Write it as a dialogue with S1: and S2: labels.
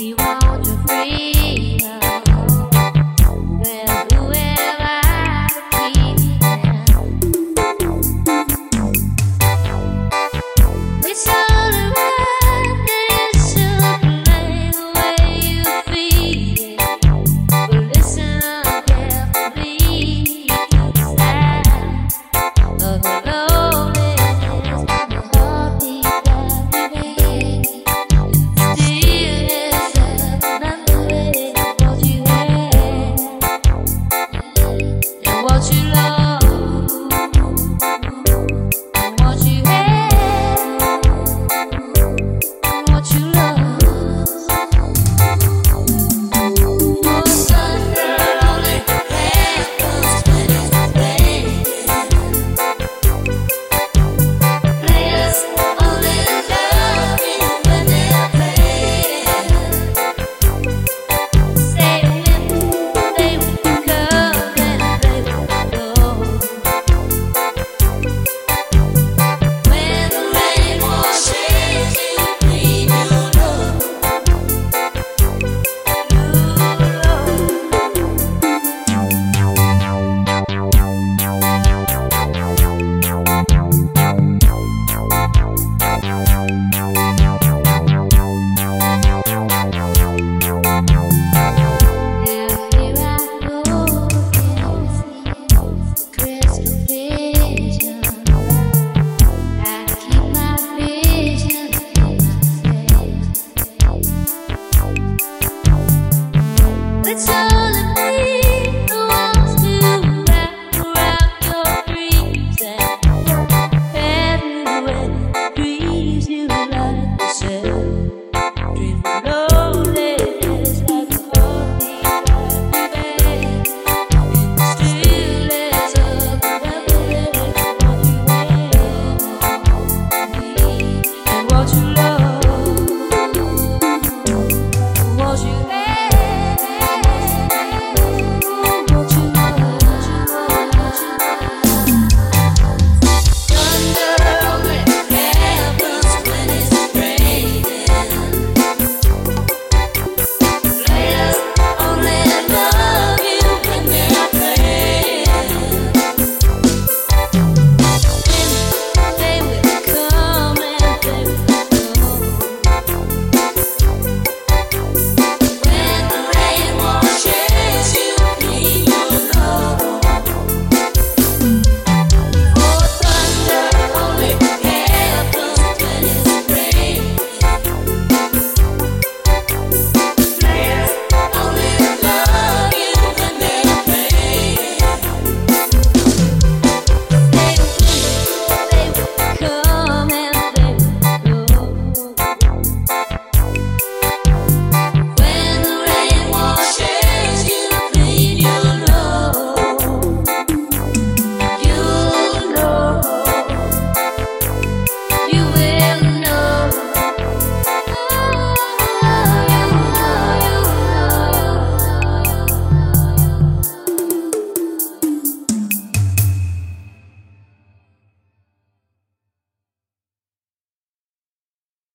S1: see way.